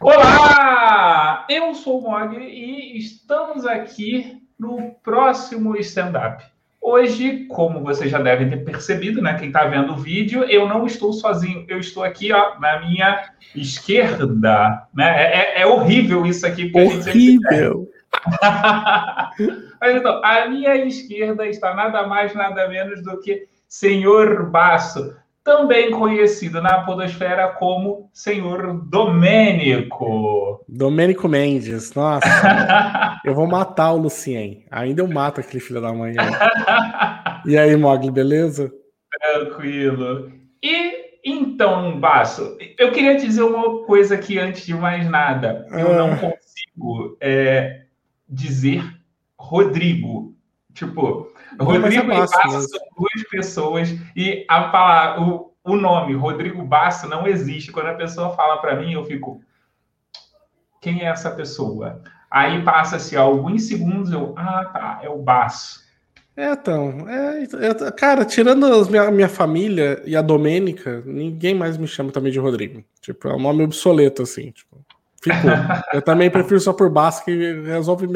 Olá! Eu sou o Mogli e estamos aqui no próximo stand-up. Hoje, como vocês já devem ter percebido, né? Quem está vendo o vídeo, eu não estou sozinho. Eu estou aqui, ó, na minha esquerda. Né? É, é, é horrível isso aqui. Horrível! Mas então, à minha esquerda está nada mais, nada menos do que Senhor Basso também conhecido na podosfera como Senhor Domênico. Domênico Mendes, nossa. eu vou matar o Lucien. Ainda eu mato aquele filho da mãe. e aí, Mogli, beleza? Tranquilo. E então, Basso, eu queria dizer uma coisa aqui antes de mais nada. Eu ah. não consigo é, dizer Rodrigo. Tipo, Rodrigo é e Basso são duas pessoas e a palavra, o, o nome Rodrigo Basso não existe. Quando a pessoa fala para mim, eu fico. Quem é essa pessoa? Aí passa-se alguns segundos, eu. Ah, tá, é o Basso. É, então. É, é, cara, tirando a minha, minha família e a Domênica, ninguém mais me chama também de Rodrigo. Tipo, é um nome obsoleto, assim. Tipo, ficou. eu também prefiro só por Basso, que resolve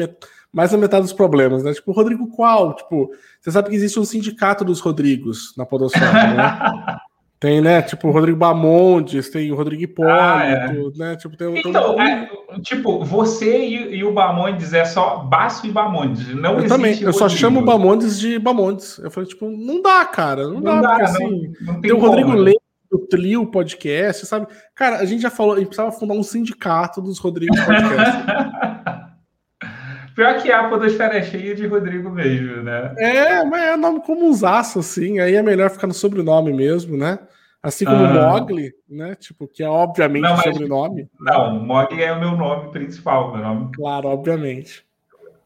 mais da metade dos problemas, né? Tipo, Rodrigo qual? Tipo, você sabe que existe um sindicato dos Rodrigos na Podosfera, né? Tem, né? Tipo, o Rodrigo Bamondes, tem o Rodrigo Hipólito, ah, é. né? Tipo, tem, então, tem... É, tipo, você e, e, o Bamondes é só Baço e Bamondes. Não eu também, eu só chamo o Bamondes de Bamondes. Eu falei, tipo, não dá, cara. Não, não dá, dá, porque assim. Não, não tem, tem o Rodrigo né? Leite do Trio Podcast, sabe? Cara, a gente já falou, a gente precisava fundar um sindicato dos Rodrigos Podcast. Pior que a podosfera é cheia de Rodrigo mesmo, né? É, mas é nome comunzaço, assim. Aí é melhor ficar no sobrenome mesmo, né? Assim como ah. Mogli, né? Tipo, que é obviamente não, mas, sobrenome. Não? Mogli é o meu nome principal, meu nome. Claro, obviamente.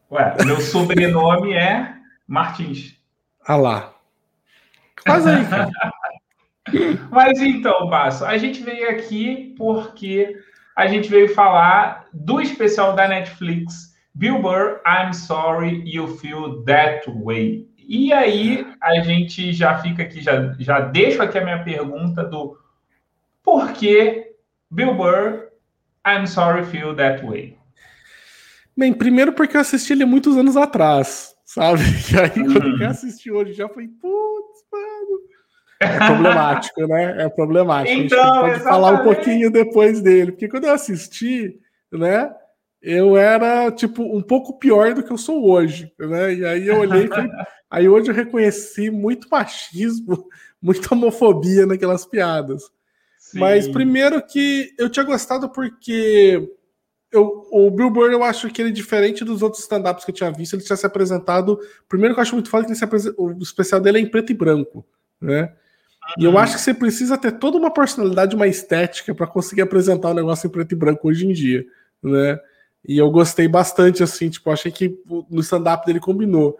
Ué, meu sobrenome é Martins. Ah lá. Faz aí, cara. Mas então, Basso, a gente veio aqui porque a gente veio falar do especial da Netflix Bill Burr, I'm sorry you feel that way. E aí a gente já fica aqui, já, já deixo aqui a minha pergunta do por que Bill Burr, I'm sorry you feel that way. Bem, primeiro porque eu assisti ele muitos anos atrás, sabe? E aí quando eu assisti hoje já falei, putz, mano. É problemático, né? É problemático. Então, a gente pode exatamente. falar um pouquinho depois dele, porque quando eu assisti, né? Eu era tipo um pouco pior do que eu sou hoje, né? E aí eu olhei, foi... aí hoje eu reconheci muito machismo, muita homofobia naquelas piadas. Sim. Mas primeiro que eu tinha gostado porque eu, o Bill Burr, eu acho que ele, diferente dos outros stand-ups que eu tinha visto, ele tinha se apresentado. Primeiro que eu acho muito foda que ele se o especial dele é em preto e branco, né? E eu uhum. acho que você precisa ter toda uma personalidade, uma estética para conseguir apresentar um negócio em preto e branco hoje em dia, né? E eu gostei bastante, assim, tipo, achei que no stand-up dele combinou.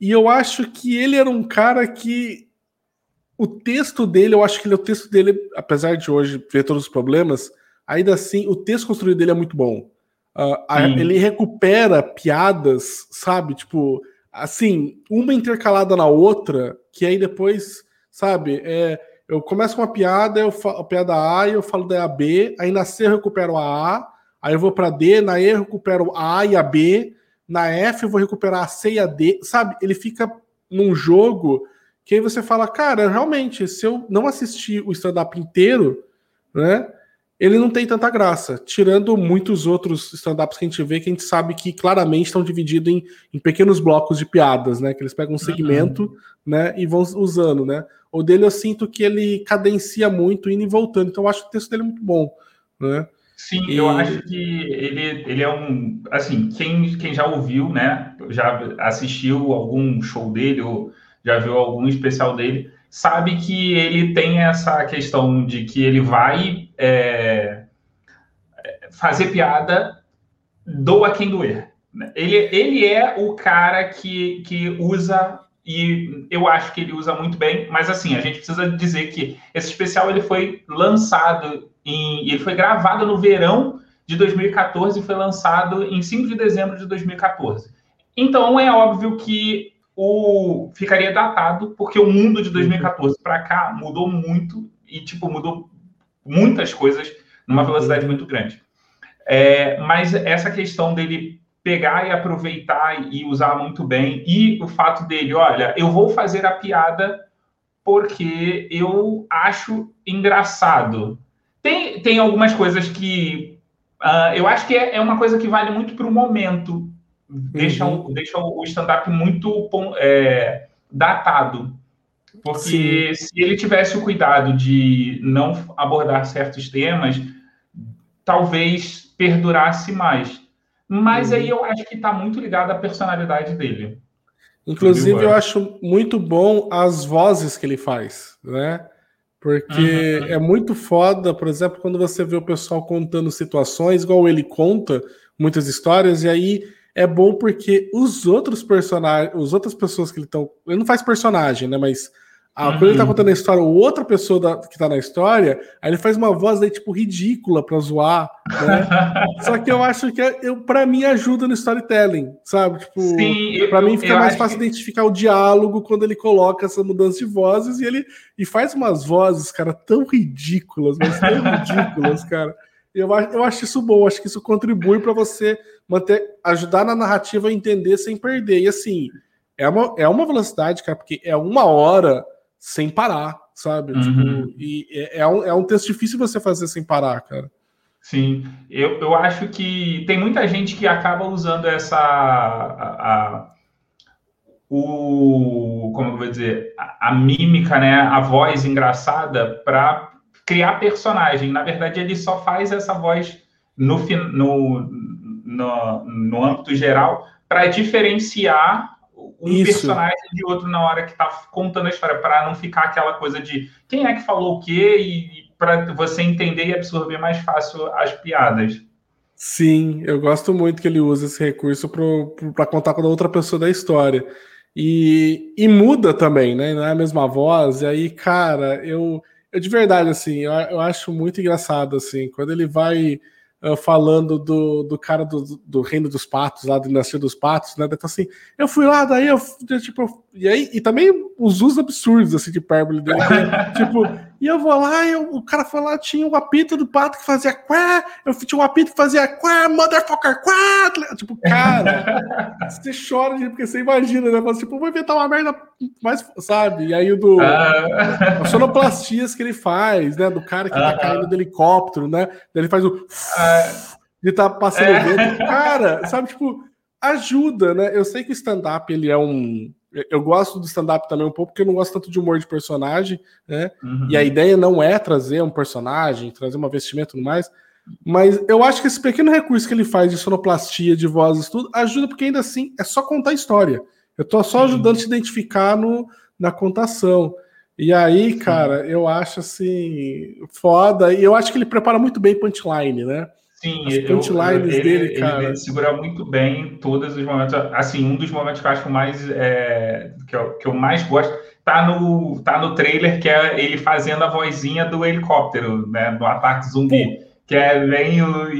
E eu acho que ele era um cara que. O texto dele, eu acho que ele, o texto dele, apesar de hoje ver todos os problemas, ainda assim, o texto construído dele é muito bom. Uh, a, ele recupera piadas, sabe? Tipo, assim, uma intercalada na outra, que aí depois, sabe? É, eu começo com uma piada, eu falo, a piada A, e eu falo da B, aí na C eu recupero a A, Aí eu vou para D, na E eu recupero a A e a B, na F eu vou recuperar a C e a D, sabe? Ele fica num jogo que aí você fala, cara, realmente, se eu não assistir o stand-up inteiro, né? Ele não tem tanta graça, tirando muitos outros stand-ups que a gente vê, que a gente sabe que claramente estão divididos em, em pequenos blocos de piadas, né? Que eles pegam um segmento, uhum. né? E vão usando, né? O dele eu sinto que ele cadencia muito, indo e voltando. Então eu acho o texto dele muito bom, né? Sim, e... eu acho que ele, ele é um. Assim, quem, quem já ouviu, né? Já assistiu algum show dele ou já viu algum especial dele, sabe que ele tem essa questão de que ele vai é, fazer piada, doa quem doer. Ele, ele é o cara que, que usa e eu acho que ele usa muito bem, mas assim, a gente precisa dizer que esse especial ele foi lançado em, ele foi gravado no verão de 2014 e foi lançado em 5 de dezembro de 2014. Então é óbvio que o ficaria datado, porque o mundo de 2014 para cá mudou muito e tipo mudou muitas coisas numa velocidade muito grande. É, mas essa questão dele pegar e aproveitar e usar muito bem, e o fato dele, olha, eu vou fazer a piada porque eu acho engraçado. Tem, tem algumas coisas que uh, eu acho que é, é, uma coisa que vale muito para o momento, deixa, uhum. deixa o stand-up muito é, datado. Porque Sim. se ele tivesse o cuidado de não abordar certos temas, talvez perdurasse mais. Mas uhum. aí eu acho que está muito ligado à personalidade dele. Inclusive, eu acho muito bom as vozes que ele faz, né? Porque uhum. é muito foda, por exemplo, quando você vê o pessoal contando situações, igual ele conta muitas histórias, e aí é bom porque os outros personagens, as outras pessoas que ele estão. Ele não faz personagem, né? Mas ah, uhum. Quando ele tá contando a história, outra pessoa da, que tá na história, aí ele faz uma voz aí, tipo, ridícula pra zoar, né? Só que eu acho que eu, pra mim ajuda no storytelling, sabe? Tipo, Sim, pra eu, mim fica mais fácil que... identificar o diálogo quando ele coloca essa mudança de vozes e ele e faz umas vozes, cara, tão ridículas, mas tão ridículas, cara. Eu, eu acho isso bom, acho que isso contribui para você manter, ajudar na narrativa a entender sem perder. E assim, é uma, é uma velocidade, cara, porque é uma hora sem parar, sabe? Uhum. Tipo, e é, é, um, é um texto difícil você fazer sem parar, cara. Sim, eu, eu acho que tem muita gente que acaba usando essa. A, a, o. Como eu vou dizer? A, a mímica, né? A voz engraçada para criar personagem. Na verdade, ele só faz essa voz no, no, no, no âmbito geral para diferenciar um Isso. personagem de outro na hora que tá contando a história, para não ficar aquela coisa de quem é que falou o quê e, para você entender e absorver mais fácil as piadas. Sim, eu gosto muito que ele usa esse recurso para contar com a outra pessoa da história. E, e muda também, né? Não é a mesma voz. E aí, cara, eu, eu de verdade, assim, eu, eu acho muito engraçado, assim, quando ele vai uh, falando do, do cara do, do, Reino dos Patos, lá do Dinastia dos Patos, né? Então, assim, eu fui lá, daí eu, tipo, e aí, e também os usos absurdos, assim, de hipérbole dele, tipo, e eu vou lá, e o cara foi lá, tinha um apito do pato que fazia quá, eu tinha um apito que fazia quá, motherfucker, quá, tipo, cara, você chora, porque você imagina, né? Você, tipo, vou inventar uma merda mais, sabe? E aí o do, ah. as sonoplastias que ele faz, né? Do cara que tá caindo do helicóptero, né? Ele faz o... Ah. Ele tá passando é. o vento. Cara, sabe, tipo, ajuda, né? Eu sei que o stand-up, ele é um eu gosto do stand-up também um pouco, porque eu não gosto tanto de humor de personagem, né? Uhum. E a ideia não é trazer um personagem, trazer uma vestimenta e tudo mais. Mas eu acho que esse pequeno recurso que ele faz de sonoplastia, de vozes, tudo, ajuda, porque ainda assim é só contar a história. Eu tô só ajudando a te identificar no, na contação. E aí, cara, eu acho assim, foda. E eu acho que ele prepara muito bem punchline, né? Sim, As punchlines dele, cara. Ele segura muito bem todos os momentos. Assim, um dos momentos que eu acho mais é, que, eu, que eu mais gosto tá no, tá no trailer, que é ele fazendo a vozinha do helicóptero, né? No ataque zumbi. Pô. Que é vem o.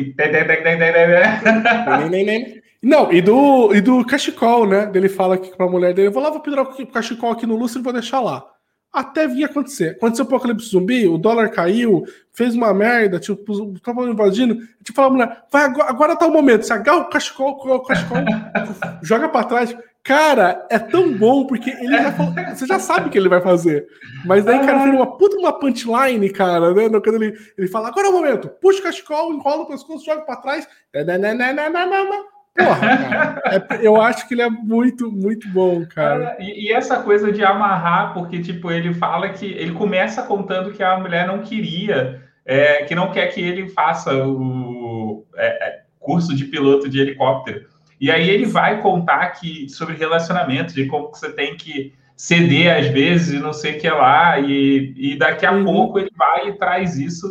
Não, e do, e do cachecol, né? Ele fala aqui pra mulher dele: eu vou lá, vou pendurar o cachecol aqui no lustre e vou deixar lá até vir acontecer. Aconteceu o apocalipse zumbi, o dólar caiu, fez uma merda, tipo, tava invadindo. Tipo, fala mulher, vai, agora, agora tá o momento. Você agarra o cachecol, o cachecol, joga pra trás. Cara, é tão bom porque ele já falou, você já sabe o que ele vai fazer. Mas daí, cara, vira uma puta uma punchline, cara, né? Quando ele, ele fala, agora é o momento, puxa o cachecol, enrola o pescoço, joga pra trás. Porra, cara, é, eu acho que ele é muito, muito bom, cara. E, e, essa coisa de amarrar, porque, tipo, ele fala que ele começa contando que a mulher não queria, é, que não quer que ele faça o é, é curso de piloto de helicóptero. E aí ele vai contar que sobre relacionamento, de como você tem que ceder às vezes e não sei o que lá, e, e daqui a uhum. pouco ele vai e traz isso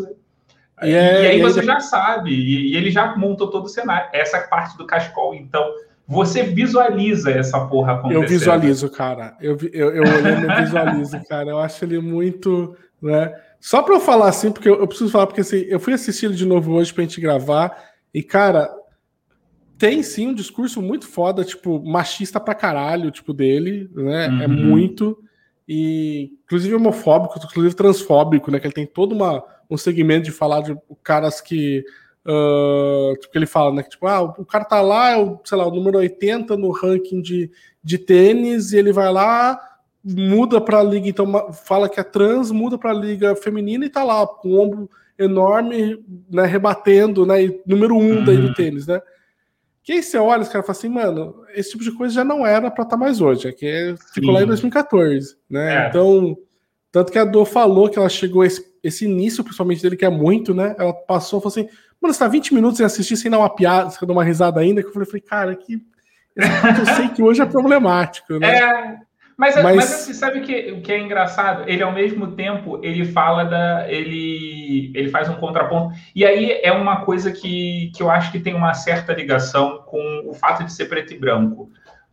é, e aí você já sabe, e, ele já montou todo o cenário. Essa parte do cachecol, então, você visualiza essa porra acontecendo. Eu visualizo, cara. Eu, eu, eu olhando, eu visualizo, cara. Eu acho ele muito. Né? Só para eu falar assim, porque eu, eu, preciso falar, porque assim, eu fui assistir ele de novo hoje pra gente gravar, e, cara, tem sim um discurso muito foda, tipo, machista pra caralho, tipo, dele, né? É uhum. É muito. E inclusive homofóbico, inclusive transfóbico, né? Que ele tem todo uma, um segmento de falar de caras que. Uh, tipo, que ele fala, né? Que, tipo, ah, o cara tá lá, é o, sei lá, o número 80 no ranking de, de tênis, e ele vai lá, muda pra liga, então fala que é trans, muda pra liga feminina e tá lá, com o ombro enorme, né? Rebatendo, né? E número um uhum. daí do tênis, né? Que aí você olha, os caras falam assim, mano, esse tipo de coisa já não era para estar tá mais hoje, é que ficou Sim. lá em 2014, né? É. Então, tanto que a Dor falou que ela chegou esse, esse início, principalmente dele, que é muito, né? Ela passou e falou assim, mano, você tá 20 minutos sem assistir, sem dar uma piada, sem dar uma risada ainda, que eu falei, cara, que eu sei que hoje é problemático, né? É, mas, mas, mas assim, sabe o que, que é engraçado? Ele, ao mesmo tempo, ele fala da. Ele, ele faz um contraponto. E aí é uma coisa que, que eu acho que tem uma certa ligação com o fato de ser preto e branco.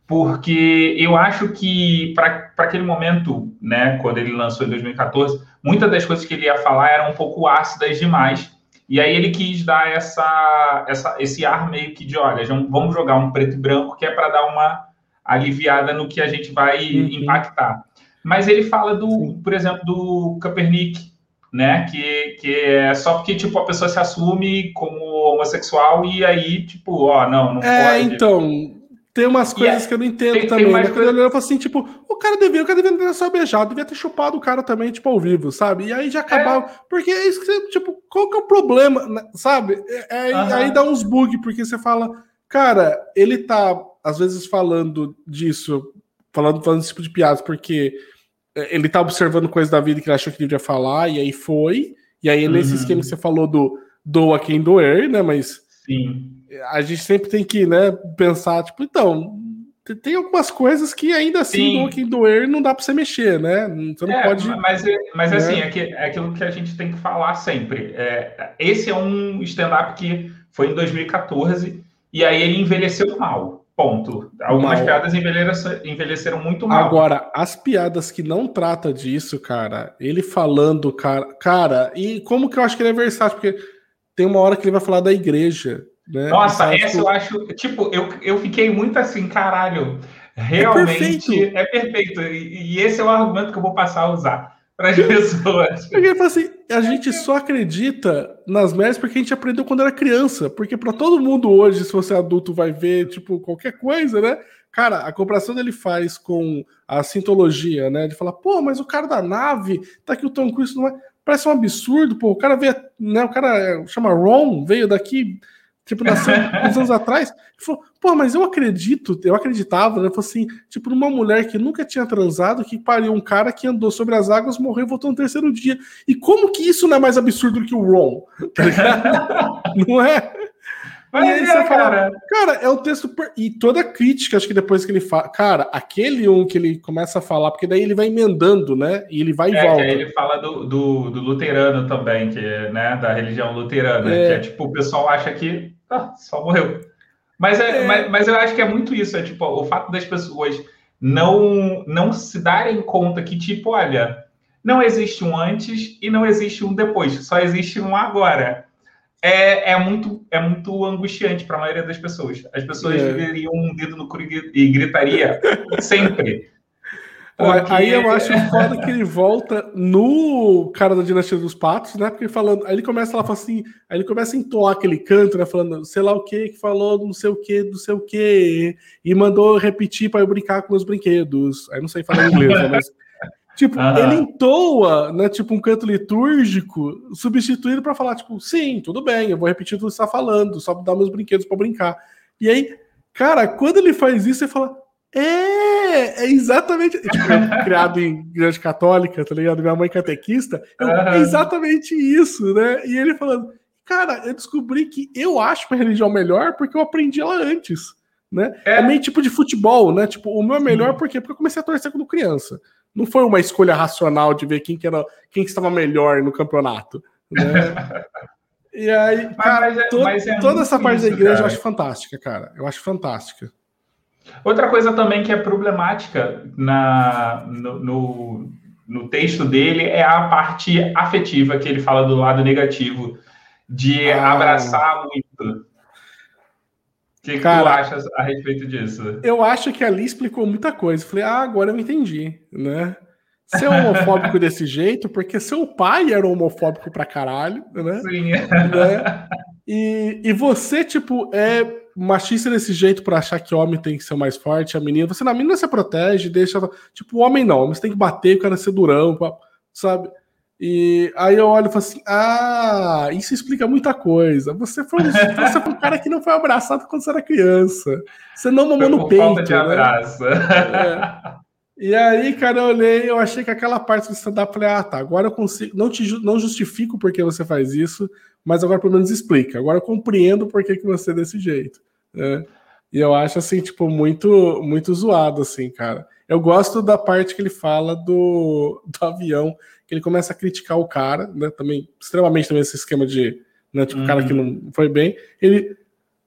Porque eu acho que, para aquele momento, né, quando ele lançou em 2014, muitas das coisas que ele ia falar eram um pouco ácidas demais. E aí ele quis dar essa, essa, esse ar meio que de, olha, vamos jogar um preto e branco, que é para dar uma aliviada no que a gente vai uhum. impactar. Mas ele fala do, por exemplo, do Kaepernick, né? Que, que é só porque tipo a pessoa se assume como homossexual e aí tipo, ó, não, não é, pode. então, tem umas coisas é, que eu não entendo tem, também. Tem né? Quando eu assim, tipo, o cara devia, o cara devia ter só beijado, devia ter chupado o cara também, tipo, ao vivo, sabe? E aí já acabava. É. Porque é isso que você, tipo, qual que é o problema, né? sabe? É, uhum. Aí dá uns bugs, porque você fala, cara, ele tá às vezes falando disso, falando, falando esse tipo de piadas, porque é, ele tá observando coisas da vida que ele achou que devia falar, e aí foi. E aí, nesse uhum. esquema que você falou do doa quem doer, né? Mas Sim. a gente sempre tem que né, pensar, tipo, então, tem algumas coisas que ainda assim, Sim. doa quem doer, não dá para você mexer, né? Você não é, pode. Mas, mas né? assim, é, que, é aquilo que a gente tem que falar sempre. É, esse é um stand-up que foi em 2014, e aí ele envelheceu mal. Ponto. Algumas piadas envelheceram, muito mal. Agora, as piadas que não trata disso, cara, ele falando, cara, cara, e como que eu acho que ele é versátil, porque tem uma hora que ele vai falar da igreja, né? Nossa, essa tipo... eu acho, tipo, eu, eu fiquei muito assim, caralho, realmente é perfeito. É perfeito. E, e esse é o argumento que eu vou passar a usar para as pessoas. Porque assim, a gente só acredita nas médias porque a gente aprendeu quando era criança. Porque para todo mundo hoje, se você é adulto, vai ver, tipo, qualquer coisa, né? Cara, a comparação dele faz com a sintologia, né? De falar, pô, mas o cara da nave, tá aqui o Tom Cruise, não é... parece um absurdo, pô. O cara veio, né? O cara é, chama Ron, veio daqui Tipo, nasceu uns anos atrás. Ele falou, pô, mas eu acredito, eu acreditava, né? Falei assim, tipo, numa mulher que nunca tinha transado, que pariu um cara que andou sobre as águas, morreu e voltou no terceiro dia. E como que isso não é mais absurdo do que o Ron? Tá não é? Mas e aí é, fala, cara. cara, é o texto. Per... E toda a crítica, acho que depois que ele fala. Cara, aquele um que ele começa a falar, porque daí ele vai emendando, né? E ele vai e é, volta. ele fala do, do, do, luterano também, que né? Da religião luterana, é. que é tipo, o pessoal acha que ah, só morreu. Mas, é, é. Mas, mas eu acho que é muito isso, é tipo, o fato das pessoas não, não se darem conta que, tipo, olha, não existe um antes e não existe um depois, só existe um agora é, é, muito, é muito angustiante para a maioria das pessoas. As pessoas é. veriam um dedo no cu e gritaria sempre. Porque... Aí eu acho foda que ele volta no cara da Dinastia dos Patos, né? Porque falando, aí ele começa lá, assim, aí ele começa a entoar aquele canto, né? Falando, sei lá o que, que falou não sei o que, não sei o que, e mandou repetir para eu brincar com meus brinquedos. Aí não sei falar inglês, né? Mas Tipo, uhum. ele entoa, né, tipo, um canto litúrgico, substituído para falar, tipo, sim, tudo bem, eu vou repetir tudo que você está falando, só dar meus brinquedos para brincar. E aí, cara, quando ele faz isso, você fala, é, é exatamente. Tipo, criado em igreja católica, tá ligado? Minha mãe catequista, eu, uhum. é exatamente isso, né? E ele falando, cara, eu descobri que eu acho a religião melhor porque eu aprendi ela antes, né? É, é meio tipo de futebol, né? Tipo, o meu é melhor por quê? Porque eu comecei a torcer quando criança não foi uma escolha racional de ver quem que era quem que estava melhor no campeonato. Né? e aí, cara, mas, mas é, mas é toda essa parte isso, da igreja cara. eu acho fantástica, cara. Eu acho fantástica. Outra coisa também que é problemática na, no, no, no, texto dele é a parte afetiva, que ele fala do lado negativo, de ah. abraçar muito. O que, que Cara, tu achas a respeito disso? Eu acho que ali explicou muita coisa. Falei, ah, agora eu entendi, né? ser homofóbico desse jeito, porque seu pai era homofóbico pra caralho, né? Sim. Né? E, e você, tipo, é machista desse jeito para achar que homem tem que ser mais forte, a menina. Você na menina se protege, deixa. Tipo, o homem não, você tem que bater, o cara ser durão, sabe? E aí eu olho e falo assim: ah, isso explica muita coisa. Você foi, você foi um cara que não foi abraçado quando você era criança. Você não mamou no peito. Falta de né? abraço. É. E aí, cara, eu olhei, eu achei que aquela parte do stand-up, falei, ah, tá, agora eu consigo, não te não justifico porque você faz isso, mas agora pelo menos explica. Agora eu compreendo por que, que você é desse jeito. Né? E eu acho, assim, tipo, muito, muito zoado, assim, cara. Eu gosto da parte que ele fala do, do avião, ele começa a criticar o cara, né? Também, extremamente também esse esquema de, né, tipo, uhum. cara que não foi bem. Ele,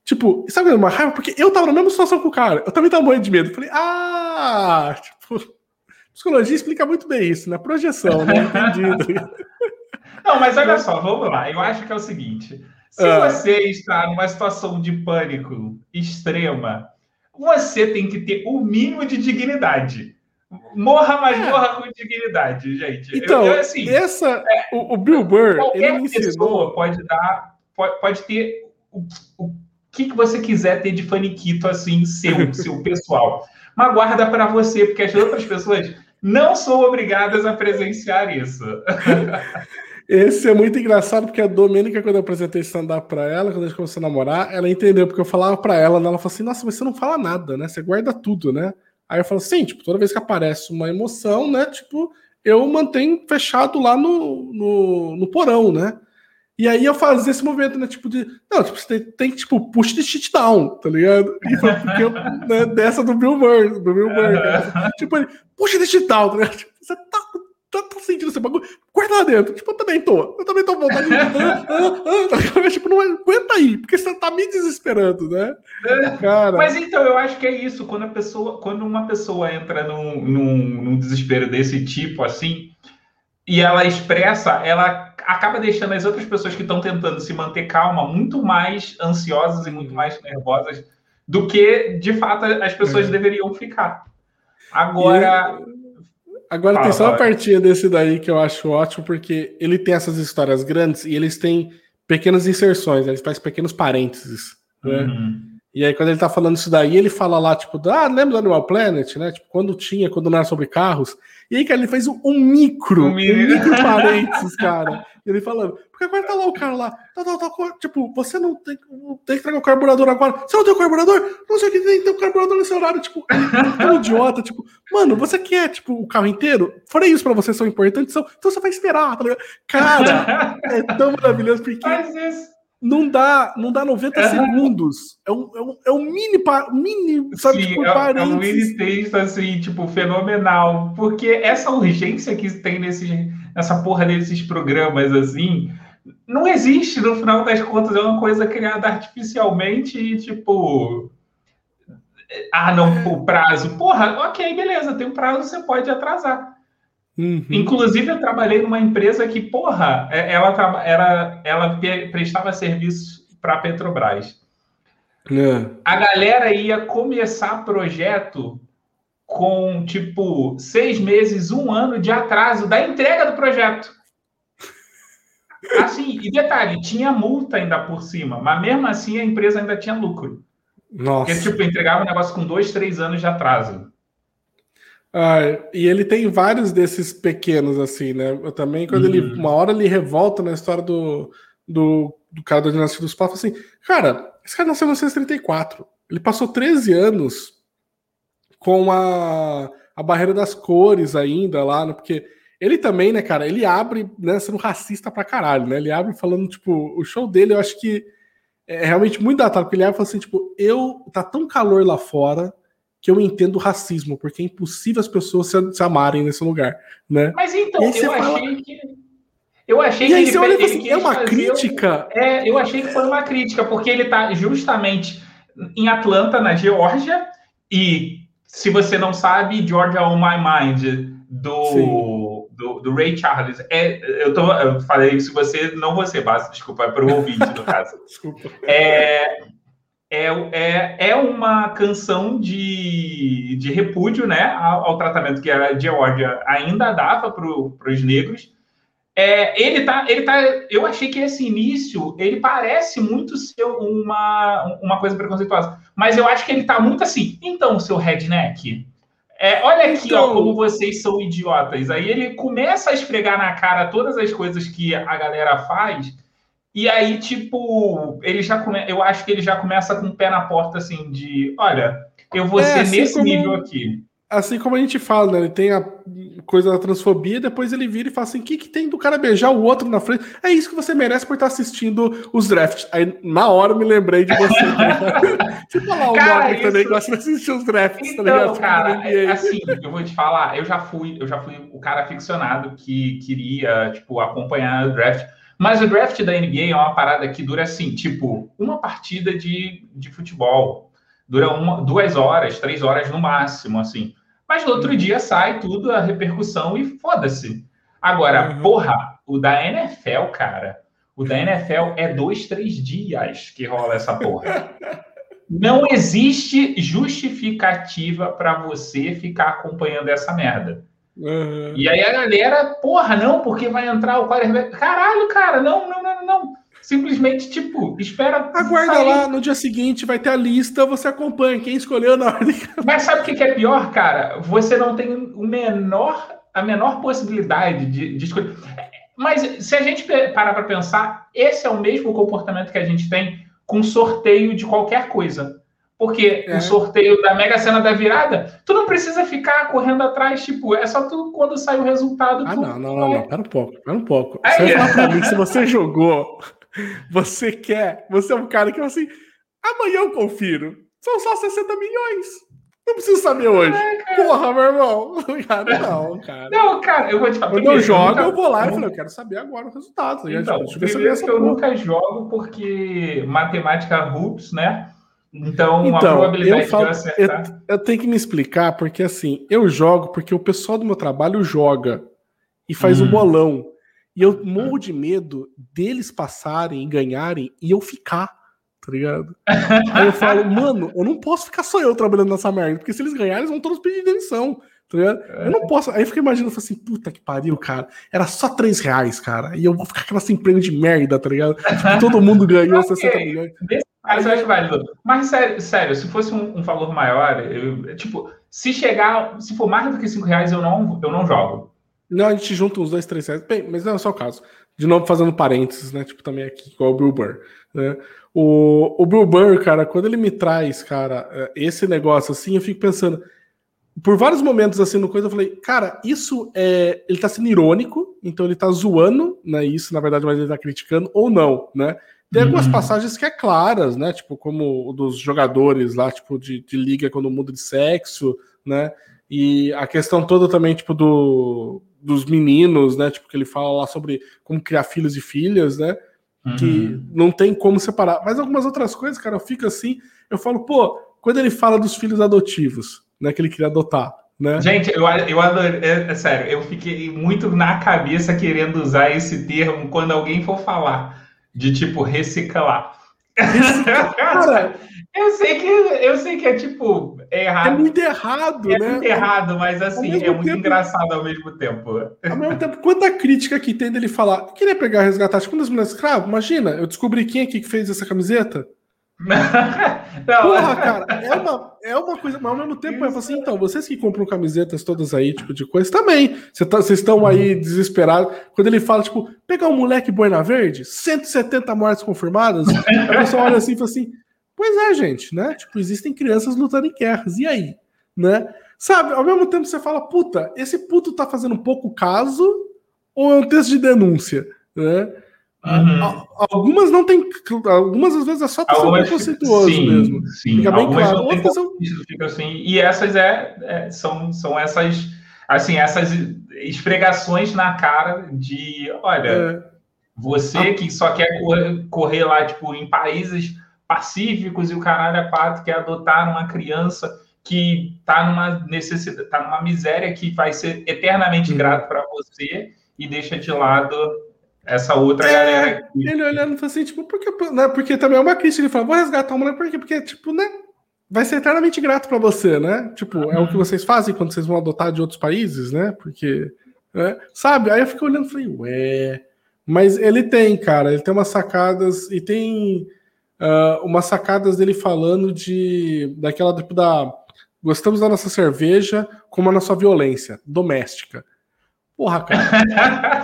tipo, sabe uma raiva? Porque eu tava na mesma situação com o cara, eu também tava morrendo de medo. falei, ah, tipo, psicologia explica muito bem isso, né? Projeção, né? Entendido. Não, mas olha só, vamos lá. Eu acho que é o seguinte: se ah. você está numa situação de pânico extrema, você tem que ter o mínimo de dignidade. Morra, mas é. morra com dignidade, gente. Então, eu, eu, assim, essa, é, o, o, Bill Burr, qualquer ele pessoa pode dar, pode, pode ter o, o que, que você quiser ter de faniquito, assim, seu, seu pessoal. Mas guarda para você, porque as outras pessoas não são obrigadas a presenciar isso. Esse é muito engraçado, porque a Domênica, quando eu apresentei stand-up pra ela, quando a gente começou a namorar, ela entendeu, porque eu falava pra ela, né, ela falou assim, nossa, mas você não fala nada, né? Você guarda tudo, né? Aí eu falo assim, tipo, toda vez que aparece uma emoção, né, tipo, eu mantenho fechado lá no, no, no porão, né? E aí eu fazia esse movimento, né, tipo de, não, tipo, você tem, tem tipo, push the shit down, tá ligado? E foi porque eu, né, dessa do Bill Burr, do Bill Burr, né? tipo, ele, push the shit down, tá ligado? Tipo, você tá tá, tá sentindo esse bagulho? Guarda lá dentro. Tipo, eu também tô. Eu também tô vontade de. ah, tipo, não aguenta aí, porque você tá me desesperando, né? Cara. Mas então, eu acho que é isso. Quando a pessoa, quando uma pessoa entra num, num, num desespero desse tipo, assim, e ela expressa, ela acaba deixando as outras pessoas que estão tentando se manter calma muito mais ansiosas e muito mais nervosas do que de fato as pessoas é. deveriam ficar. Agora, e... Agora tem só uma partinha desse daí que eu acho ótimo, porque ele tem essas histórias grandes e eles têm pequenas inserções, eles fazem pequenos parênteses, né? Uhum. E aí, quando ele tá falando isso daí, ele fala lá, tipo, ah, lembra do Animal Planet, né? Tipo, quando tinha, quando não era sobre carros. E aí, cara, ele fez um, micro, um, um micro parênteses, cara. Ele falando, porque agora tá lá o cara lá, tá, tá, tá, tipo, você não tem, não tem que trazer o carburador agora. Você não tem o carburador? Não sei o que tem que ter o carburador nesse horário. Tipo, é um idiota, tipo, mano, você quer, tipo, o carro inteiro? Freios pra você são importantes, são, então você vai esperar, tá ligado? Cara, é tão maravilhoso porque. Faz isso não dá, não dá 90 é. segundos. É um, é um, é um mini, mini sabe, Sim, tipo, é, é, um mini texto, assim, tipo, fenomenal. Porque essa urgência que tem nesse, nessa porra desses programas, assim, não existe, no final das contas, é uma coisa criada artificialmente e, tipo... Ah, não, o prazo. Porra, ok, beleza, tem um prazo, você pode atrasar. Uhum. Inclusive, eu trabalhei numa empresa que, porra, é, ela, era, ela prestava serviço para a Petrobras. É. A galera ia começar projeto com, tipo, seis meses, um ano de atraso da entrega do projeto. Assim, e detalhe, tinha multa ainda por cima, mas mesmo assim a empresa ainda tinha lucro. Nossa. Porque, tipo, entregava um negócio com dois, três anos de atraso. Ah, e ele tem vários desses pequenos, assim, né? Eu também, quando uhum. ele, uma hora ele revolta na história do, do, do cara da Dinastia dos Povos, assim, cara, esse cara nasceu em 1934. Ele passou 13 anos com a, a barreira das cores ainda lá, né? Porque ele também, né, cara, ele abre, né, sendo racista pra caralho, né? Ele abre falando, tipo, o show dele, eu acho que é realmente muito datado, porque ele abre e fala assim, tipo, eu, tá tão calor lá fora, que eu entendo o racismo, porque é impossível as pessoas se, se amarem nesse lugar, né? Mas então, eu fala... achei que eu achei e que aí, ele, você olha assim, é uma crítica. É, eu achei que foi uma crítica, porque ele está justamente em Atlanta, na Geórgia, e se você não sabe, Georgia on My Mind, do, do, do, Ray Charles. É, eu, tô, eu falei, se você, não você, basta, desculpa, é para o ouvinte, no caso. desculpa. É, é, é, é uma canção de, de repúdio né, ao, ao tratamento que a Georgia ainda dava para os negros. É, ele tá, ele tá. Eu achei que esse início ele parece muito ser uma, uma coisa preconceituosa, mas eu acho que ele tá muito assim. Então, seu redneck, é, olha aqui então... ó, como vocês são idiotas. Aí ele começa a esfregar na cara todas as coisas que a galera faz e aí, tipo, ele já come... eu acho que ele já começa com o pé na porta, assim, de olha, eu vou é, ser assim nesse como, nível aqui. Assim como a gente fala, né? Ele tem a coisa da transfobia, depois ele vira e fala assim: o que, que tem do cara beijar o outro na frente? É isso que você merece por estar assistindo os drafts. Aí, na hora, eu me lembrei de você. Tá você falar o cara, nome isso... também gosta de assistir os drafts, tá então, tá ligado? cara, é, assim, eu vou te falar, eu já fui, eu já fui o cara aficionado que queria, tipo, acompanhar o draft. Mas o draft da NBA é uma parada que dura assim, tipo, uma partida de, de futebol. Dura uma, duas horas, três horas no máximo, assim. Mas no outro uhum. dia sai tudo, a repercussão e foda-se. Agora, uhum. porra, o da NFL, cara, o da NFL é dois, três dias que rola essa porra. Não existe justificativa para você ficar acompanhando essa merda. Uhum. E aí a galera, porra, não, porque vai entrar o quarterback. Caralho, cara, não, não, não, não. Simplesmente, tipo, espera. Aguarda sair. lá, no dia seguinte vai ter a lista, você acompanha quem escolheu na ordem. Mas sabe o que é pior, cara? Você não tem o menor, a menor possibilidade de, de escolher. Mas se a gente parar para pensar, esse é o mesmo comportamento que a gente tem com sorteio de qualquer coisa. Porque é. o sorteio da Mega Sena da virada, tu não precisa ficar correndo atrás, tipo, é só tu quando sai o resultado. Ah, tu... não, não, não, não, pera um pouco, pera um pouco. Aí, você vai falar pra mim que se você jogou, você quer, você é um cara que assim, amanhã eu confiro. São só 60 milhões. Não preciso saber hoje. É, Porra, meu irmão. não, cara. Não, cara, eu vou te falar. Quando eu jogo, eu, nunca... eu vou lá e falo, eu quero saber agora o resultado. Então, tipo, primeiro que eu nunca jogo porque matemática hoops, né? Então, então, a probabilidade eu falo, de eu acertar. Eu, eu, tenho que me explicar, porque assim, eu jogo porque o pessoal do meu trabalho joga e faz o hum. um bolão. E eu morro de medo deles passarem e ganharem e eu ficar, tá ligado? Aí eu falo, mano, eu não posso ficar só eu trabalhando nessa merda, porque se eles ganharem, eles vão todos pedir demissão. Tá ligado? Eu não posso. Aí eu fico imaginando assim, puta que pariu, cara. Era só 3 reais, cara. E eu vou ficar com esse emprego de merda, tá ligado? Tipo, todo mundo ganhou 60 milhões. Mas eu acho válido. Mas sério, sério se fosse um, um valor maior, eu, tipo, se chegar, se for mais do que 5 reais, eu não, eu não jogo. Não, a gente junta uns 2, 3 reais. Bem, mas não é só o caso. De novo, fazendo parênteses, né? Tipo, também aqui, igual o Bill Burr. Né? O, o Bill Burr, cara, quando ele me traz, cara, é, esse negócio assim, eu fico pensando. Por vários momentos, assim, no coisa, eu falei, cara, isso é. Ele tá sendo irônico, então ele tá zoando, né? Isso, na verdade, mas ele tá criticando, ou não, né? Tem algumas uhum. passagens que é claras, né? Tipo, como o dos jogadores lá, tipo, de, de liga quando muda de sexo, né? E a questão toda também, tipo, do, dos meninos, né? Tipo, que ele fala lá sobre como criar filhos e filhas, né? Uhum. Que não tem como separar. Mas algumas outras coisas, cara, eu fico assim, eu falo, pô, quando ele fala dos filhos adotivos, né? Que ele queria adotar. Né? Gente, eu, eu adoro, é, é sério, eu fiquei muito na cabeça querendo usar esse termo quando alguém for falar de tipo reciclar. Cara, eu sei que eu sei que é tipo é errado. É muito errado, é né? É muito errado, mas assim, é muito tempo, engraçado ao mesmo tempo. Ao mesmo tempo, quanta crítica que tem dele falar, eu queria pegar resgatar tipo das mulheres escravas, imagina, eu descobri quem aqui que fez essa camiseta. Porra, cara, é uma, é uma coisa, mas ao mesmo tempo é assim, então, vocês que compram camisetas todas aí, tipo de coisa, também. Vocês tá, estão aí desesperados. Quando ele fala, tipo, pegar um moleque boina verde, 170 mortes confirmadas, a pessoa olha assim e fala assim: Pois é, gente, né? Tipo, existem crianças lutando em guerras, e aí? Né? Sabe, ao mesmo tempo você fala, puta, esse puto tá fazendo pouco caso ou é um texto de denúncia, né? Uhum. Algumas não tem. Algumas às vezes é só ser preconceituoso sim, mesmo. Sim, Fica bem claro. Não tem são... fica assim, e essas é, é, são, são essas assim, essas esfregações na cara de olha, é. você que só quer correr, correr, lá, tipo, em países pacíficos e o caralho é quatro quer adotar uma criança que tá numa necessidade, tá numa miséria que vai ser eternamente uhum. grato para você e deixa de lado essa outra é, galera aqui. Ele olhando e assim, tipo, porque, né, porque também é uma crítica, ele fala, vou resgatar a mulher, por quê? Porque, tipo, né, vai ser eternamente grato para você, né? Tipo, uhum. é o que vocês fazem quando vocês vão adotar de outros países, né? Porque, né? sabe? Aí eu fico olhando e falei, ué. Mas ele tem, cara, ele tem umas sacadas e tem uh, umas sacadas dele falando de daquela tipo da gostamos da nossa cerveja como a nossa violência doméstica. Porra, cara.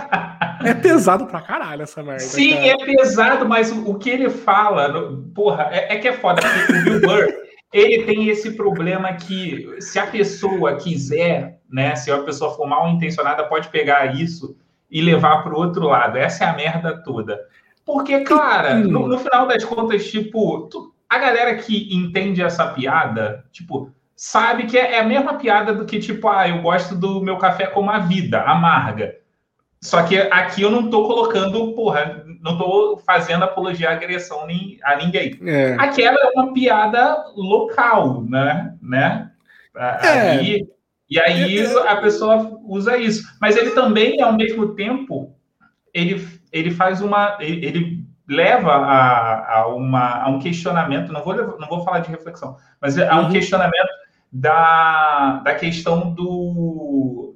é pesado pra caralho essa merda. Sim, cara. é pesado, mas o, que ele fala, porra, é, é, que é foda, porque o Bill Burr, ele tem esse problema que se a pessoa quiser, né, se a pessoa for mal intencionada, pode pegar isso e levar para o outro lado. Essa é a merda toda. Porque, cara, no, no final das contas, tipo, tu, a galera que entende essa piada, tipo, sabe que é, é a mesma piada do que, tipo, ah, eu gosto do meu café como a vida, amarga. Só que aqui eu não tô colocando, porra, não tô fazendo apologia à agressão a ninguém. É. Aquela é uma piada local, né? né? É. Aí, e aí é, é. a pessoa usa isso. Mas ele também, ao mesmo tempo, ele, ele faz uma. Ele, ele leva a, a, uma, a um questionamento, não vou, não vou falar de reflexão, mas a um uhum. questionamento da, da questão do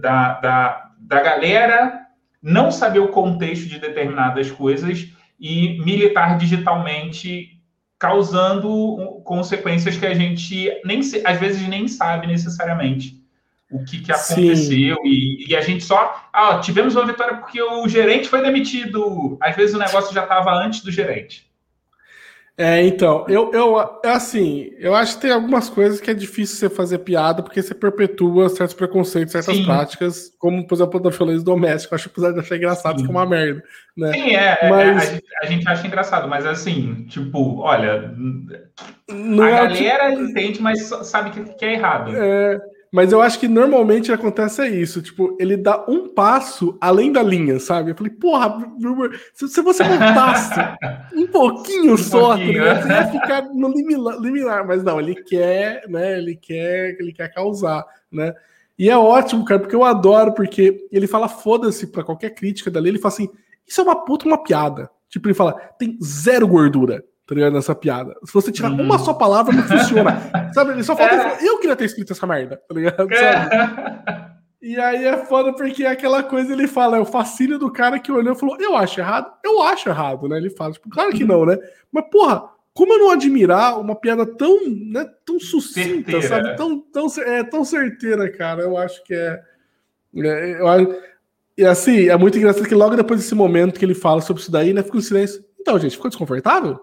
da, da, da galera não saber o contexto de determinadas coisas e militar digitalmente causando consequências que a gente nem às vezes nem sabe necessariamente o que, que aconteceu. E, e, a gente só ah, tivemos uma vitória porque o gerente foi demitido. Às vezes o negócio já estava antes do gerente é, então, eu, eu, assim, eu acho que tem algumas coisas que é difícil você fazer piada, porque você perpetua certos preconceitos, certas Sim. práticas, como, por exemplo, da violência doméstica. Eu acho que apesar de achar engraçado, Sim. fica uma merda. Né? Sim, é, é mas... É, a, gente, a, gente, acha engraçado, mas assim, tipo, olha, não a é galera tipo... entende, mas sabe que, que é errado. É, mas eu acho que normalmente acontece isso, tipo, ele dá um passo além da linha, sabe? Eu falei, porra, se, se você voltasse um pouquinho um só, tá pouquinho, você ia ficar no liminar, liminar, mas não, ele quer, né? Ele quer, ele quer causar, né? E é ótimo, cara, porque eu adoro, porque ele fala foda-se para qualquer crítica dali, ele fala assim, isso é uma puta uma piada. Tipo, ele fala, tem zero gordura tá ligado? Nessa piada. Se você tirar uma só palavra, não funciona. sabe? Ele só falta. É. Eu queria ter escrito essa merda, tá ligado? Sabe? E aí é foda porque aquela coisa ele fala, é o fascínio do cara que olhou e falou: Eu acho errado, eu acho errado, né? Ele fala, tipo, claro que não, né? Mas, porra, como eu não admirar uma piada tão, né, tão sucinta, certeira. sabe? Tão, tão, é, tão certeira, cara. Eu acho que é. é eu, e assim, é muito engraçado que logo depois desse momento que ele fala sobre isso daí, né? Fica um silêncio. Então, gente, ficou desconfortável?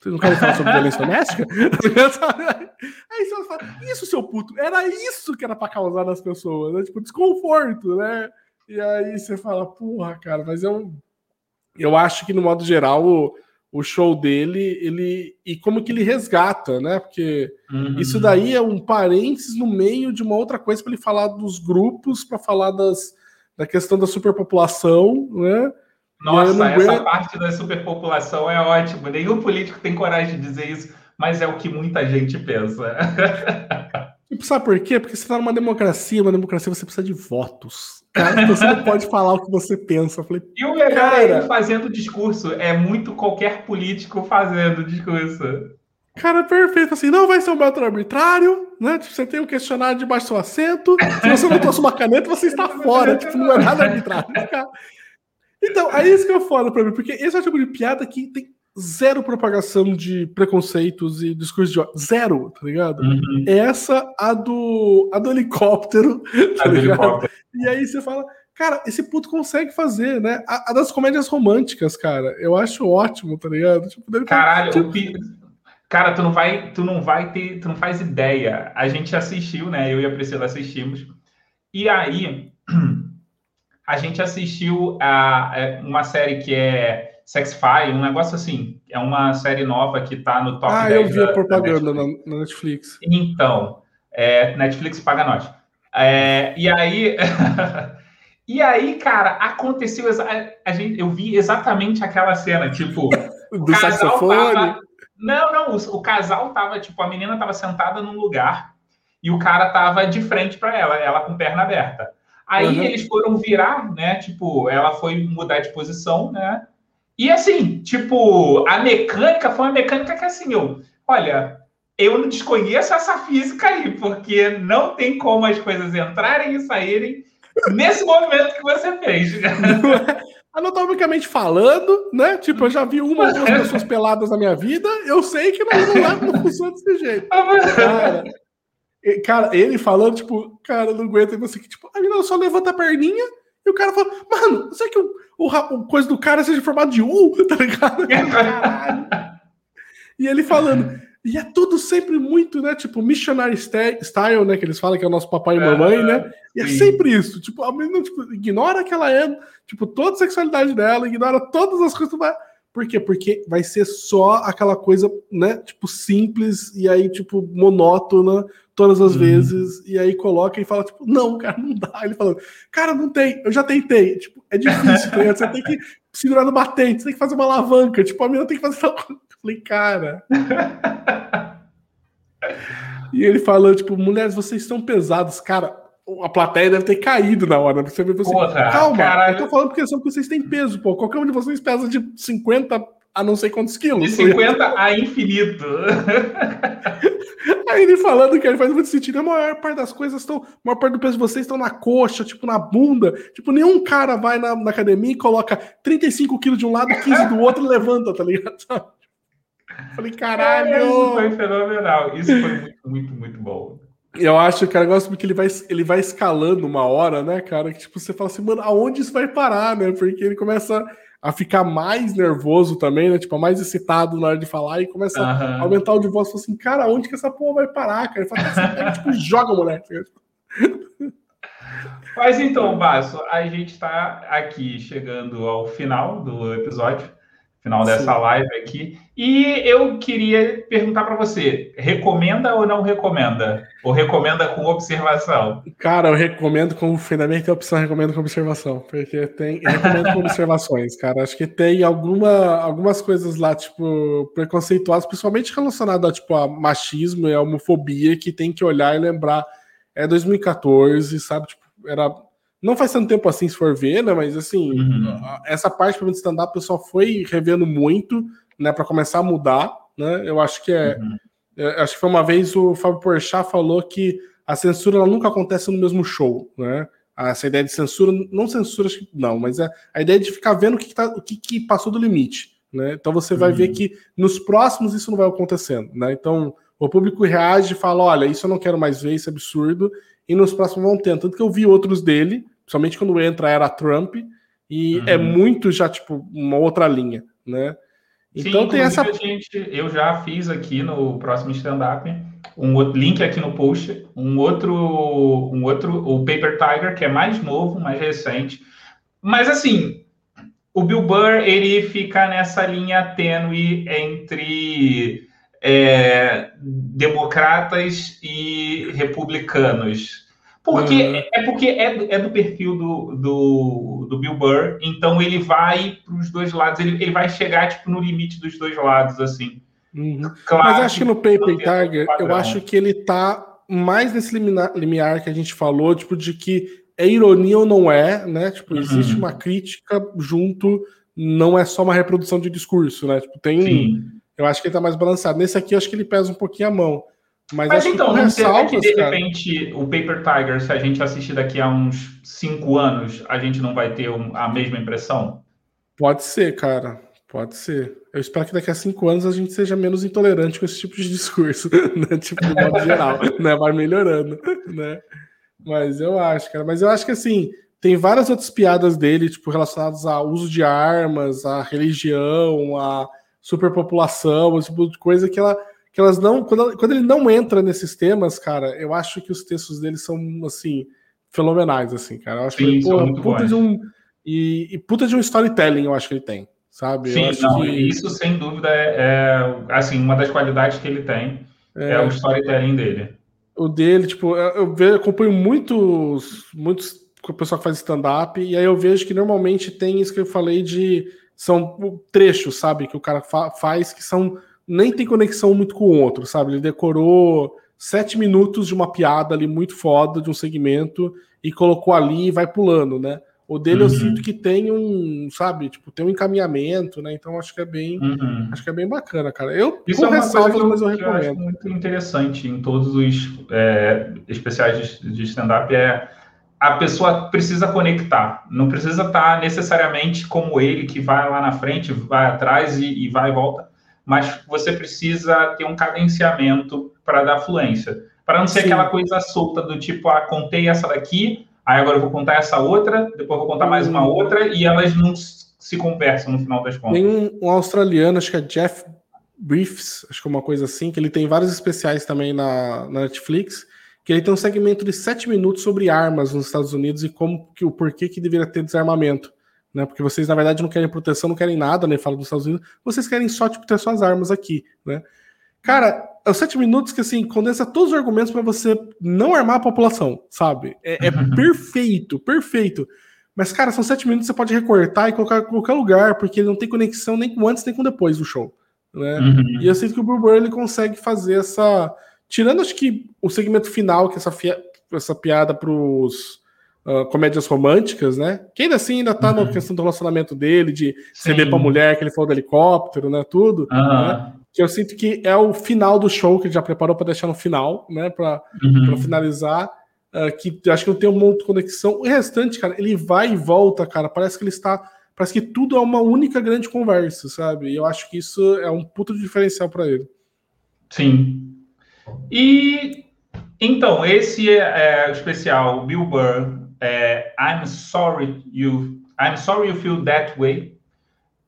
Vocês não querem falar sobre violência doméstica? Aí você fala, isso, seu puto, era isso que era para causar nas pessoas, né? Tipo, desconforto, né? E aí você fala, porra, cara, mas eu, eu acho que no modo geral o, o show dele, ele. E como que ele resgata, né? Porque uhum. isso daí é um parênteses no meio de uma outra coisa para ele falar dos grupos, para falar das, da questão da superpopulação, né? Nossa, essa parte da superpopulação é ótimo. Nenhum político tem coragem de dizer isso, mas é o que muita gente pensa. E sabe por quê? Porque você está numa democracia, uma democracia você precisa de votos. Cara, você não pode falar o que você pensa. falei, e o melhor cara... é ele fazendo discurso. É muito qualquer político fazendo discurso. Cara, perfeito. Assim, não vai ser um método arbitrário, né? Tipo, você tem um questionário debaixo do seu assento. Se você não trouxe uma caneta, você está fora. Tipo, não é nada arbitrário. Então, é isso que eu falo pra mim, porque esse é o tipo de piada que tem zero propagação de preconceitos e discursos de ódio. Zero, tá ligado? Uhum. Essa, a do, a do helicóptero, tá a ligado? Helicóptero. E aí você fala, cara, esse puto consegue fazer, né? A, a, das comédias românticas, cara, eu acho ótimo, tá ligado? Tipo, Caralho, tipo... cara, tu não vai, tu não vai ter, tu não faz ideia. A gente assistiu, né? Eu e a Priscila assistimos. E aí a gente assistiu a, a é, uma série que é Sexify, um negócio assim. É uma série nova que está no top ah, 10 eu vi a propaganda na Netflix. Na Netflix. Então, é, Netflix paga nós. É, e aí... e aí, cara, aconteceu... A, a, gente, eu vi exatamente aquela cena, tipo... Do saxofone? Tava, não, não, o, o casal tava, tipo, a menina tava sentada num lugar e o cara tava de frente para ela, ela com perna aberta. Aí uhum. eles foram virar, né? Tipo, ela foi mudar de posição, né? E assim, tipo, a mecânica foi uma mecânica que assim, eu, olha, eu não desconheço essa física aí, porque não tem como as coisas entrarem e saírem nesse movimento que você fez. Anatomicamente falando, né? Tipo, eu já vi uma ou duas pessoas peladas na minha vida, eu sei que não, não, é, não funciona desse jeito. Cara, cara, ele falando, tipo, cara, não aguenta você que, tipo, a menina só levanta a perninha e o cara fala, mano, será que o, o, o coisa do cara seja formado de U, tá ligado? Caralho. E ele falando, e é tudo sempre muito, né? Tipo, missionary style, né? Que eles falam que é o nosso papai e mamãe, né? E é sempre isso. Tipo, a menina tipo, ignora que ela é, tipo, toda a sexualidade dela, ignora todas as coisas. Por quê? Porque vai ser só aquela coisa, né? Tipo, simples e aí, tipo, monótona todas as hum. vezes. E aí coloca e fala, tipo, não, cara, não dá. Ele falando, cara, não tem, eu já tentei. Tipo, é difícil, tá Você tem que segurar no batente, você tem que fazer uma alavanca. Tipo, a menina tem que fazer Falei, cara. e ele falou, tipo, mulheres, vocês estão pesados, cara. A plateia deve ter caído na hora. Você vê você. Porra, Calma, caralho. eu tô falando porque são que vocês têm peso, pô. Qualquer um de vocês pesa de 50 a não sei quantos quilos. De 50 a infinito. Aí ele falando que ele faz muito sentido. A maior parte das coisas estão. A maior parte do peso de vocês estão na coxa, tipo, na bunda. Tipo, nenhum cara vai na, na academia e coloca 35 quilos de um lado, 15 do outro e levanta, tá ligado? Falei, caralho! É, isso foi fenomenal. Isso foi muito, muito, muito bom. Eu acho, cara, eu gosto porque ele vai, ele vai escalando uma hora, né, cara? Que tipo, você fala assim, mano, aonde isso vai parar, né? Porque ele começa a ficar mais nervoso também, né? Tipo, mais excitado na hora de falar e começa uhum. a aumentar o de voz. Fala assim, cara, onde que essa porra vai parar, cara? Ele fala assim, tipo, joga, moleque. Mas então, Basso, a gente está aqui chegando ao final do episódio final dessa Sim. live aqui. E eu queria perguntar para você: recomenda ou não recomenda? Ou recomenda com observação? Cara, eu recomendo com fundamento e opção, recomendo com observação, porque tem. Recomendo com observações, cara. Acho que tem alguma, algumas coisas lá, tipo, preconceituosas, principalmente relacionadas tipo, a machismo e a homofobia, que tem que olhar e lembrar. É 2014, sabe? Tipo, era não faz tanto tempo assim, se for ver, né? Mas assim, uhum. essa parte para stand-up o pessoal foi revendo muito, né? Para começar a mudar, né? Eu acho que é, uhum. é. Acho que foi uma vez o Fábio Porchat falou que a censura nunca acontece no mesmo show, né? Essa ideia de censura, não censura, não, mas é a ideia de ficar vendo o que, tá, o que, que passou do limite, né? Então você vai uhum. ver que nos próximos isso não vai acontecendo, né? Então o público reage e fala: olha, isso eu não quero mais ver, isso é absurdo, e nos próximos vão ter. Tanto que eu vi outros dele, principalmente quando entra era Trump, e é uhum. é muito já, tipo, uma outra linha, né? Então Sim, tem essa. Gente, eu já fiz aqui no próximo stand-up um link aqui no post, um outro, um outro, o Paper Tiger, que é mais novo, mais recente. Mas assim, o Bill Burr ele fica nessa linha tênue entre é, democratas e republicanos. Porque uhum. é porque é, é do perfil do, do, do, Bill Burr, então ele vai para os dois lados, ele, ele vai chegar tipo no limite dos dois lados, assim. Uhum. Claro, Mas acho que no Paper Tiger, eu acho que ele tá mais nesse limiar, limiar, que a gente falou, tipo, de que é ironia ou não é, né? Tipo, uhum. existe uma crítica junto, não é só uma reprodução de discurso, né? Tipo, tem. Sim. Eu acho que ele tá mais balançado. Nesse aqui, eu acho que ele pesa um pouquinho a mão. Mas, Mas então, não será que de cara... repente o Paper Tiger, se a gente assistir daqui a uns cinco anos, a gente não vai ter a mesma impressão? Pode ser, cara. Pode ser. Eu espero que daqui a cinco anos a gente seja menos intolerante com esse tipo de discurso, né? Tipo, de modo geral, né? Vai melhorando, né? Mas eu acho, cara. Mas eu acho que assim, tem várias outras piadas dele, tipo, relacionadas ao uso de armas, à religião, à superpopulação, esse tipo de coisa que ela que elas não. Quando, quando ele não entra nesses temas, cara, eu acho que os textos dele são, assim, fenomenais, assim, cara. Eu acho Sim, que ele, pô, puta de um. E, e, puta de um storytelling, eu acho que ele tem, sabe? Sim, não, que... isso sem dúvida é, é, assim, uma das qualidades que ele tem é, é o storytelling dele. O dele, tipo, eu, eu acompanho muitos, muitos o pessoal que faz stand-up, e aí eu vejo que normalmente tem isso que eu falei de. São trechos, sabe, que o cara fa faz que são nem tem conexão muito com o outro, sabe? Ele decorou sete minutos de uma piada ali muito foda de um segmento e colocou ali e vai pulando, né? O dele uhum. eu sinto que tem um, sabe, tipo, tem um encaminhamento, né? Então acho que é bem, uhum. acho que é bem bacana, cara. Eu Isso é uma ressalvas, coisa mas eu recomendo. Eu acho muito interessante em todos os é, especiais de, de stand-up é a pessoa precisa conectar, não precisa estar necessariamente como ele que vai lá na frente, vai atrás e, e vai e volta, mas você precisa ter um cadenciamento para dar fluência, para não ser Sim. aquela coisa solta do tipo, ah, contei essa daqui, aí agora eu vou contar essa outra, depois eu vou contar mais uma outra e elas não se conversam no final das contas. Tem um, um australiano, acho que é Jeff Briefs, acho que é uma coisa assim, que ele tem vários especiais também na, na Netflix que ele tem um segmento de sete minutos sobre armas nos Estados Unidos e como que o porquê que deveria ter desarmamento. Né? Porque vocês, na verdade, não querem proteção, não querem nada, né? Fala dos Estados Unidos, vocês querem só tipo, ter suas armas aqui, né? Cara, é os sete minutos que assim condensa todos os argumentos para você não armar a população, sabe? É, é uhum. perfeito, perfeito. Mas, cara, são sete minutos que você pode recortar e colocar em qualquer lugar, porque ele não tem conexão nem com antes nem com depois do show. Né? Uhum. E eu sinto que o Burr ele consegue fazer essa, Tirando, acho que o segmento final, que essa, essa piada pros uh, comédias românticas, né? Que ainda assim ainda tá uhum. na questão do relacionamento dele, de Sim. ceder pra mulher, que ele falou do helicóptero, né? Tudo. Uhum. Né? Que eu sinto que é o final do show, que ele já preparou para deixar no final, né? Pra, uhum. finalizar. Uh, que acho que não tem um monte de conexão. O restante, cara, ele vai e volta, cara. Parece que ele está. Parece que tudo é uma única grande conversa, sabe? E eu acho que isso é um puto diferencial para ele. Sim, e então, esse é, é o especial Bill Burr, é, I'm Sorry You I'm Sorry You Feel That Way.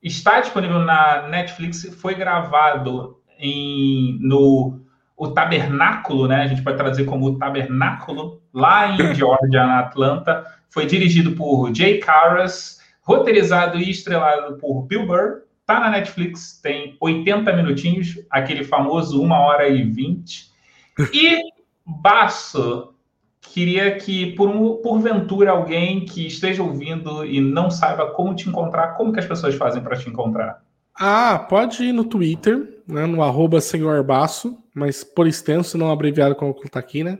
Está disponível na Netflix, foi gravado em, no o Tabernáculo, né? A gente pode traduzir como o Tabernáculo, lá em Georgia, na Atlanta. Foi dirigido por Jay Carras, roteirizado e estrelado por Bill Burr. Tá na Netflix, tem 80 minutinhos, aquele famoso 1 hora e 20. E Basso, queria que, por um, porventura, alguém que esteja ouvindo e não saiba como te encontrar, como que as pessoas fazem para te encontrar? Ah, pode ir no Twitter, né, no arroba senhor Basso, mas por extenso, não abreviado como está aqui, né?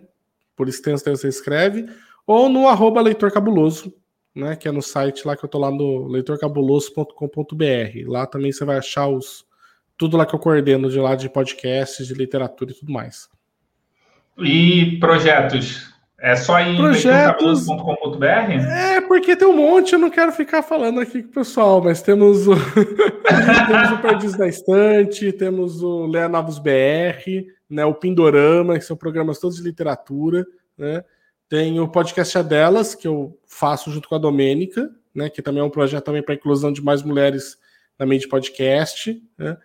Por extenso você escreve, ou no arroba leitor cabuloso, né? Que é no site lá que eu tô lá no leitorcabuloso.com.br. Lá também você vai achar os tudo lá que eu coordeno de lá de podcasts, de literatura e tudo mais. E projetos? É só em projetos.com.br? É, porque tem um monte, eu não quero ficar falando aqui com o pessoal, mas temos o, temos o Perdidos da Estante, temos o Lea Novos BR, né, o Pindorama, que são programas todos de literatura, né? Tem o podcast A Delas, que eu faço junto com a Domênica, né, que também é um projeto também para inclusão de mais mulheres na mídia podcast, né?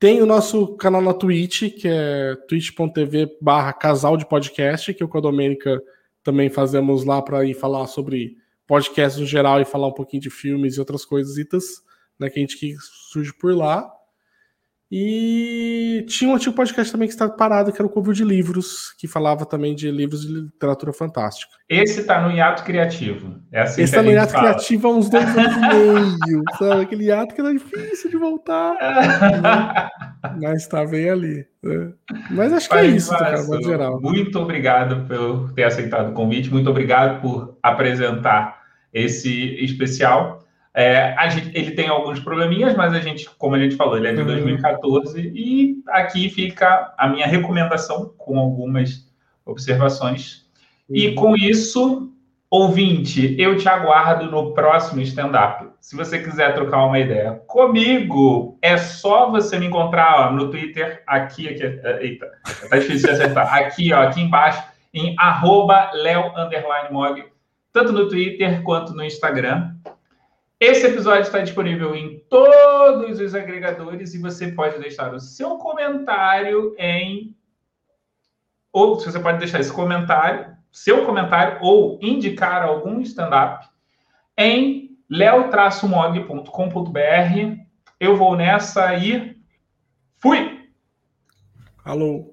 Tem o nosso canal na Twitch, que é twitch.tv barra casal de podcast, que eu com a Domênica também fazemos lá para ir falar sobre podcasts no geral e falar um pouquinho de filmes e outras coisas, né, que a gente que surge por lá. E tinha um antigo podcast também que está parado, que era o Covil de Livros, que falava também de livros de literatura fantástica. Esse está no hiato criativo. É assim Esse está no hiato fala. criativo há uns dois anos e meio, sabe? Aquele hiato que era difícil de voltar. né? Mas está bem ali. Né? Mas acho que é Mas, é isso, tá, cara, geral. Muito obrigado por ter aceitado o convite, muito obrigado por apresentar esse especial. É, gente, ele tem alguns probleminhas, mas a gente, como a gente falou, ele é de 2014 uhum. e aqui fica a minha recomendação com algumas observações. Uhum. E com isso, ouvinte, eu te aguardo no próximo stand-up. Se você quiser trocar uma ideia comigo, é só você me encontrar ó, no Twitter, aqui, aqui, é, eita, tá difícil de acertar, aqui, ó, aqui embaixo, em arroba leo_mog, tanto no Twitter quanto no Instagram. Esse episódio está disponível em todos os agregadores e você pode deixar o seu comentário em. Ou você pode deixar esse comentário, seu comentário, ou indicar algum stand-up em leo-mog.com.br. Eu vou nessa e fui! Alô!